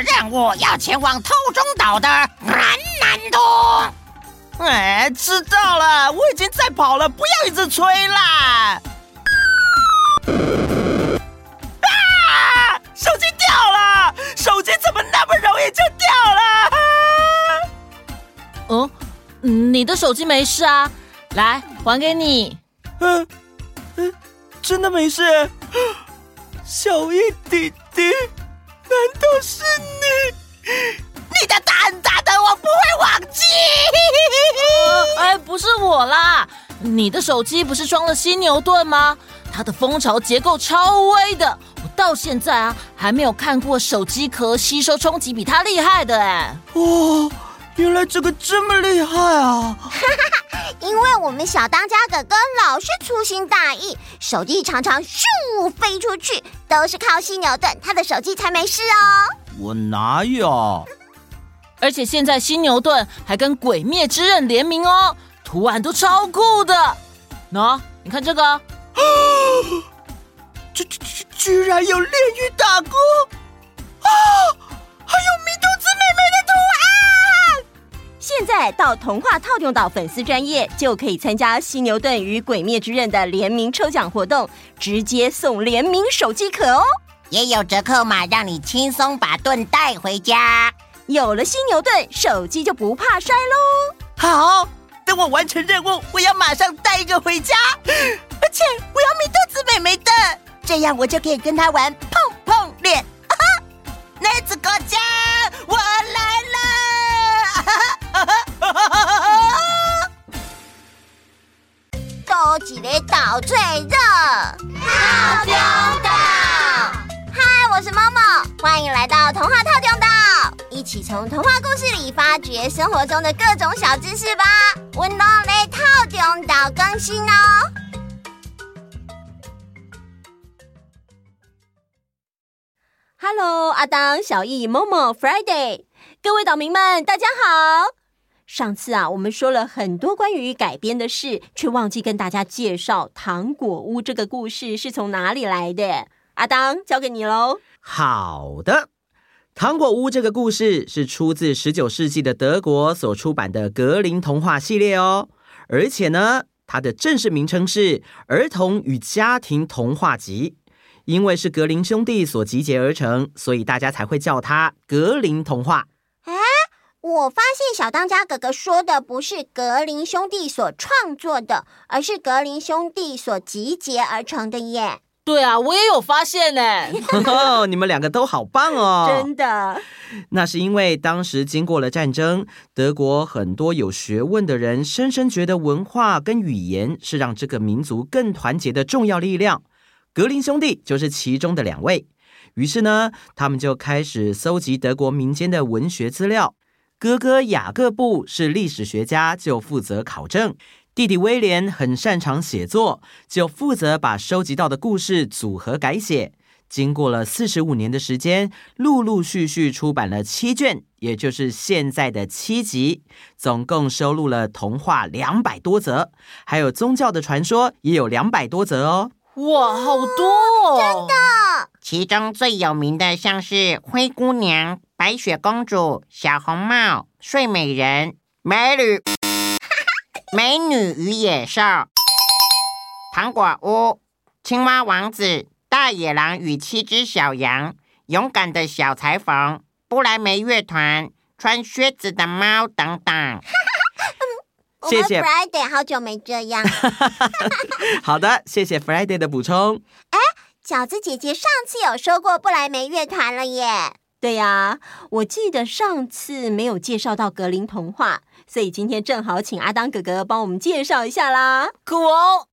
任务要前往偷中岛的南南通。哎，知道了，我已经在跑了，不要一直催啦！啊！手机掉了，手机怎么那么容易就掉了？嗯，你的手机没事啊？来，还给你。嗯嗯，真的没事？小易弟弟，难道是你？你的胆大的，我不会忘记。呃，哎，不是我啦，你的手机不是装了犀牛盾吗？它的蜂巢结构超威的，我到现在啊还没有看过手机壳吸收冲击比它厉害的哎。哦，原来这个这么厉害啊！因为我们小当家哥哥老是粗心大意，手机常常咻飞出去，都是靠犀牛盾，他的手机才没事哦。我哪有？而且现在犀牛盾还跟鬼灭之刃联名哦，图案都超酷的。喏，你看这个。居居居居然有炼狱大哥到童话套用岛粉丝专业就可以参加犀牛盾与鬼灭之刃的联名抽奖活动，直接送联名手机壳哦，也有折扣码让你轻松把盾带回家。有了犀牛盾，手机就不怕摔喽。好，等我完成任务，我要马上带一个回家。而且我要祢豆子妹妹的，这样我就可以跟她玩好脆热，透中岛。嗨，我是 Momo，欢迎来到童话透中岛，一起从童话故事里发掘生活中的各种小知识吧。温柔雷透中岛更新哦。Hello，阿当、小易、Momo、Friday，各位岛民们，大家好。上次啊，我们说了很多关于改编的事，却忘记跟大家介绍糖果屋这个故事是从哪里来的。阿当，交给你喽。好的，糖果屋这个故事是出自十九世纪的德国所出版的格林童话系列哦，而且呢，它的正式名称是《儿童与家庭童话集》。因为是格林兄弟所集结而成，所以大家才会叫它格林童话。哎，我发现小当家哥哥说的不是格林兄弟所创作的，而是格林兄弟所集结而成的耶。对啊，我也有发现呢。你们两个都好棒哦！真的，那是因为当时经过了战争，德国很多有学问的人深深觉得文化跟语言是让这个民族更团结的重要力量。格林兄弟就是其中的两位，于是呢，他们就开始搜集德国民间的文学资料。哥哥雅各布是历史学家，就负责考证；弟弟威廉很擅长写作，就负责把收集到的故事组合改写。经过了四十五年的时间，陆陆续续出版了七卷，也就是现在的七集，总共收录了童话两百多则，还有宗教的传说也有两百多则哦。哇，好多哦！真的，其中最有名的像是灰姑娘、白雪公主、小红帽、睡美人、美女、美女与野兽、糖果屋、青蛙王子、大野狼与七只小羊、勇敢的小裁缝、不莱梅乐团、穿靴子的猫等等。谢谢 Friday，好久没这样。好的，谢谢 Friday 的补充。哎，饺子姐姐上次有说过不莱梅乐团了耶。对呀，我记得上次没有介绍到格林童话，所以今天正好请阿当哥哥帮我们介绍一下啦。酷哦！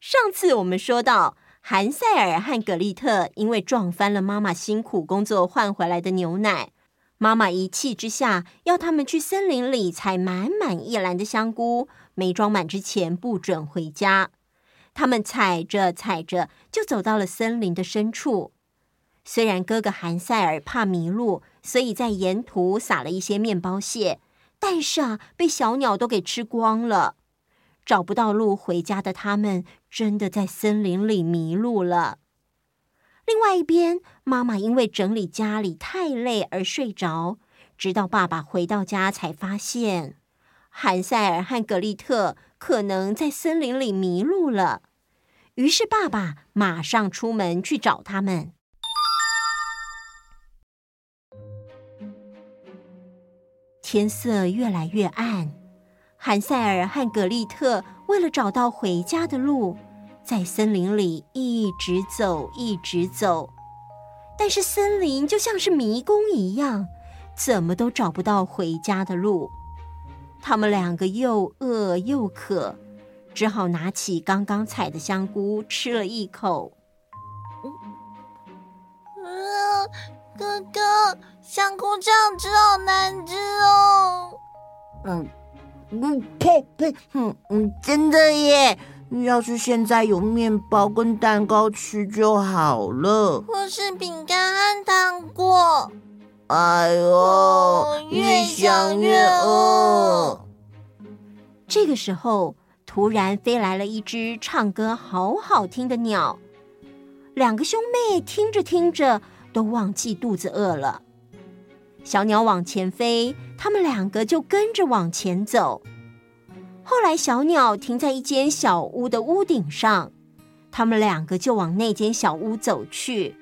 上次我们说到，韩塞尔和葛丽特因为撞翻了妈妈辛苦工作换回来的牛奶。妈妈一气之下，要他们去森林里采满满一篮的香菇，没装满之前不准回家。他们踩着踩着，就走到了森林的深处。虽然哥哥韩赛尔怕迷路，所以在沿途撒了一些面包屑，但是啊，被小鸟都给吃光了。找不到路回家的他们，真的在森林里迷路了。另外一边，妈妈因为整理家里太累而睡着，直到爸爸回到家才发现，韩赛尔和格丽特可能在森林里迷路了。于是爸爸马上出门去找他们。天色越来越暗，韩赛尔和格丽特为了找到回家的路，在森林里一直走，一直走。但是森林就像是迷宫一样，怎么都找不到回家的路。他们两个又饿又渴，只好拿起刚刚采的香菇吃了一口。嗯，哥哥，香菇这样吃好难吃哦。嗯嗯呸呸，嗯嗯，真的耶！要是现在有面包跟蛋糕吃就好了，或是饼干和糖果。哎呦，哦，越想越饿。这个时候，突然飞来了一只唱歌好好听的鸟。两个兄妹听着听着，都忘记肚子饿了。小鸟往前飞，他们两个就跟着往前走。后来，小鸟停在一间小屋的屋顶上，他们两个就往那间小屋走去。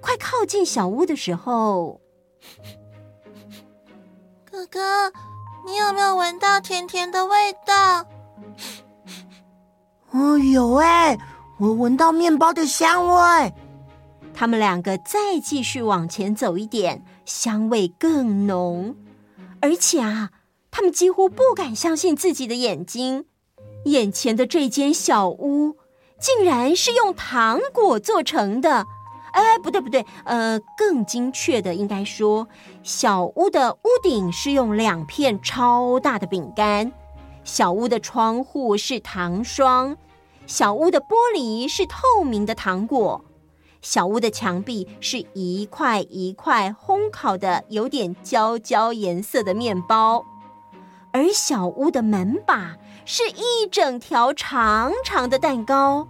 快靠近小屋的时候，哥哥，你有没有闻到甜甜的味道？哦，有哎，我闻到面包的香味。他们两个再继续往前走一点，香味更浓，而且啊。他们几乎不敢相信自己的眼睛，眼前的这间小屋竟然是用糖果做成的。哎，不对不对，呃，更精确的应该说，小屋的屋顶是用两片超大的饼干，小屋的窗户是糖霜，小屋的玻璃是透明的糖果，小屋的墙壁是一块一块烘烤的有点焦焦颜色的面包。而小屋的门把是一整条长长的蛋糕，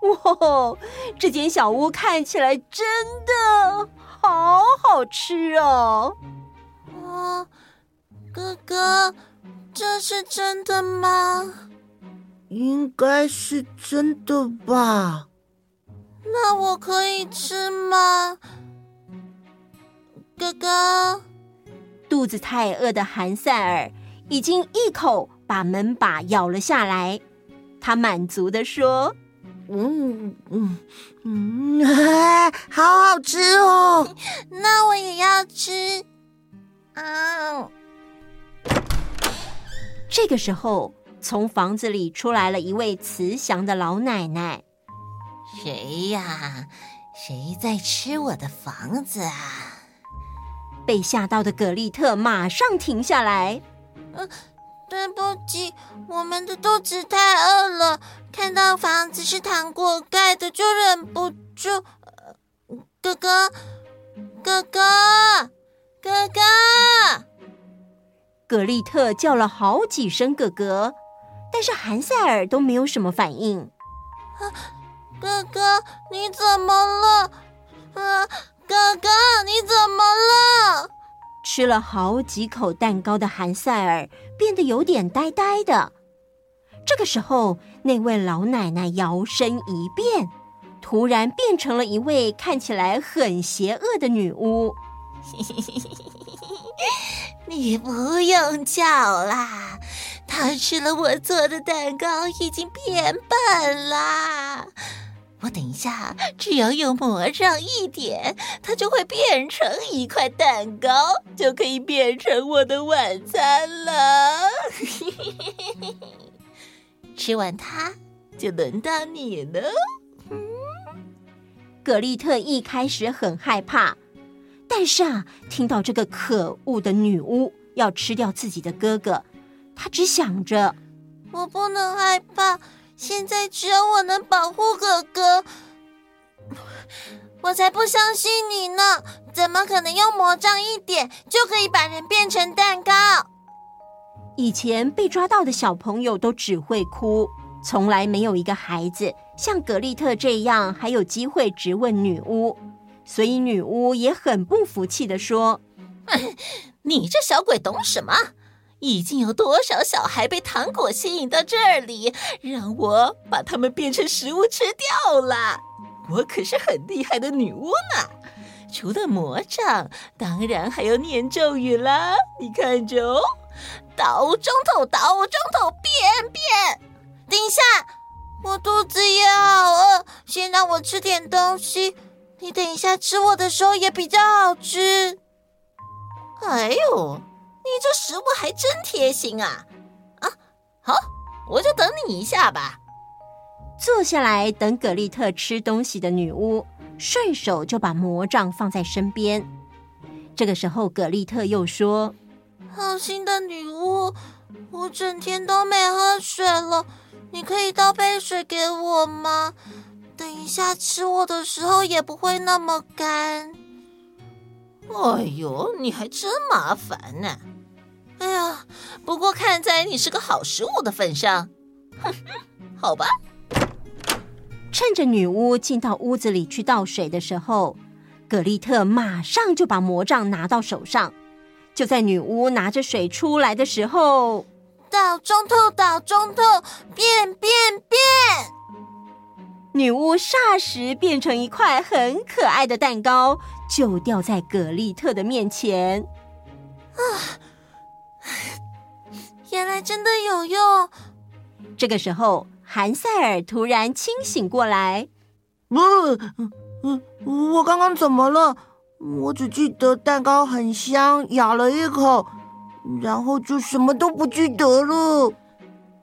哇！这间小屋看起来真的好好吃哦。啊，哥哥，这是真的吗？应该是真的吧。那我可以吃吗？哥哥，肚子太饿的韩赛尔。已经一口把门把咬了下来，他满足的说：“嗯嗯嗯，好好吃哦！那我也要吃。”啊！这个时候，从房子里出来了一位慈祥的老奶奶。谁呀？谁在吃我的房子啊？被吓到的葛丽特马上停下来。呃，对不起，我们的肚子太饿了，看到房子是糖果盖的，就忍不住。呃，哥哥，哥哥，哥哥！葛丽特叫了好几声“哥哥”，但是韩赛尔都没有什么反应。啊，哥哥，你怎么了？啊，哥哥，你怎么了？吃了好几口蛋糕的韩赛尔变得有点呆呆的。这个时候，那位老奶奶摇身一变，突然变成了一位看起来很邪恶的女巫。你不用叫啦，她吃了我做的蛋糕，已经变笨啦。我等一下，只要用魔杖一点，它就会变成一块蛋糕，就可以变成我的晚餐了。吃完它，就轮到你了。嗯，格丽特一开始很害怕，但是啊，听到这个可恶的女巫要吃掉自己的哥哥，她只想着：我不能害怕。现在只有我能保护哥哥，我才不相信你呢！怎么可能用魔杖一点就可以把人变成蛋糕？以前被抓到的小朋友都只会哭，从来没有一个孩子像格丽特这样还有机会质问女巫，所以女巫也很不服气的说：“ 你这小鬼懂什么？已经有多少小孩被糖果吸引到这里，让我把他们变成食物吃掉了？我可是很厉害的女巫呢！除了魔杖，当然还有念咒语啦。你看着哦，岛中头，岛中头，变变。”等一下，我肚子也好饿，先让我吃点东西。你等一下吃我的时候也比较好吃。哎呦，你这食物还真贴心啊！啊，好，我就等你一下吧。坐下来等葛丽特吃东西的女巫，顺手就把魔杖放在身边。这个时候，葛丽特又说：“好心的女巫，我整天都没喝水了。”你可以倒杯水给我吗？等一下吃我的时候也不会那么干。哎呦，你还真麻烦呢！哎呀，不过看在你是个好食物的份上，哼，好吧。趁着女巫进到屋子里去倒水的时候，葛丽特马上就把魔杖拿到手上。就在女巫拿着水出来的时候，倒中透，倒中透，变变变！女巫霎时变成一块很可爱的蛋糕，就掉在葛丽特的面前。啊，真的有用！这个时候，韩赛尔突然清醒过来。不，嗯，我刚刚怎么了？我只记得蛋糕很香，咬了一口。然后就什么都不记得了。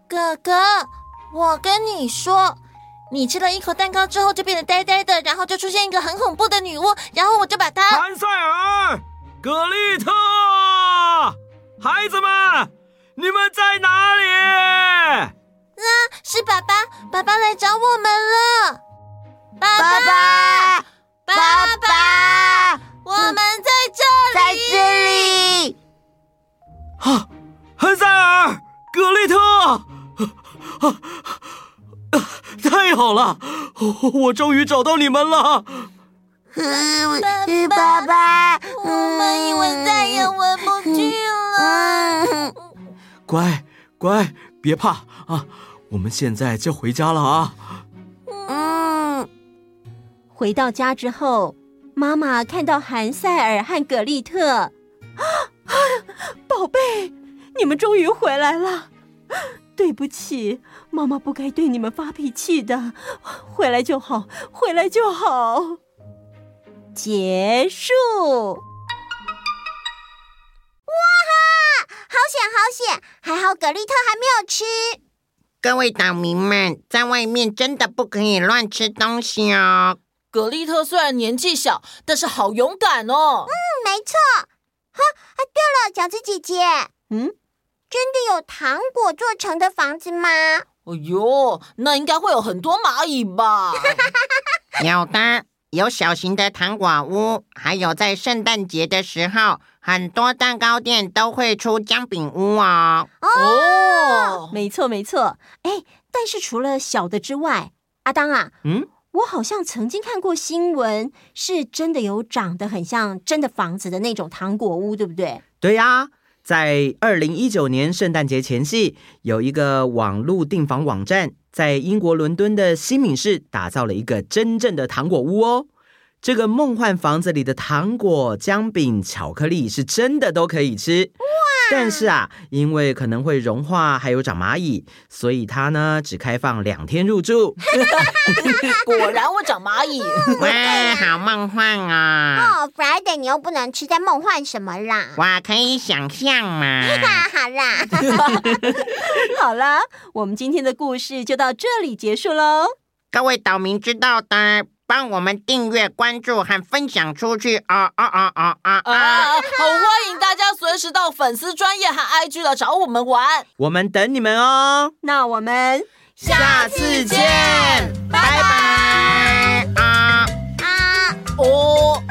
哥哥，我跟你说，你吃了一口蛋糕之后就变得呆呆的，然后就出现一个很恐怖的女巫，然后我就把她……韩赛尔、格丽特，孩子们，你们在哪里？啊，是爸爸，爸爸来找我们了。爸爸，爸爸，爸爸，我们在这里，在这里。啊，韩赛尔，格丽特，啊啊，太好了，我终于找到你们了。爸爸，我们以为再也回不去了。乖乖，别怕啊，我们现在就回家了啊。嗯，回到家之后，妈妈看到韩赛尔和葛丽特。啊宝贝，你们终于回来了！对不起，妈妈不该对你们发脾气的。回来就好，回来就好。结束。险，好险！还好葛丽特还没有吃。各位岛民们，在外面真的不可以乱吃东西哦。葛丽特虽然年纪小，但是好勇敢哦。嗯，没错。哈啊！对了，饺子姐姐，嗯，真的有糖果做成的房子吗？哎呦，那应该会有很多蚂蚁吧？有的，有小型的糖果屋，还有在圣诞节的时候，很多蛋糕店都会出姜饼屋哦。哦，没错没错。哎，但是除了小的之外，阿当啊，嗯。我好像曾经看过新闻，是真的有长得很像真的房子的那种糖果屋，对不对？对呀，在二零一九年圣诞节前夕，有一个网络订房网站在英国伦敦的西敏市打造了一个真正的糖果屋哦。这个梦幻房子里的糖果、姜饼、巧克力是真的都可以吃。但是啊，因为可能会融化，还有长蚂蚁，所以它呢只开放两天入住。果然我长蚂蚁，哇，好梦幻啊！哦，Friday，你又不能吃，在梦幻什么啦？哇，可以想象嘛。好啦，好啦，我们今天的故事就到这里结束喽。各位岛民知道的。帮我们订阅、关注和分享出去啊啊啊啊啊啊！好，欢迎大家随时到粉丝专业和 IG 来找我们玩，我们等你们哦。那我们下次见，拜拜啊啊哦。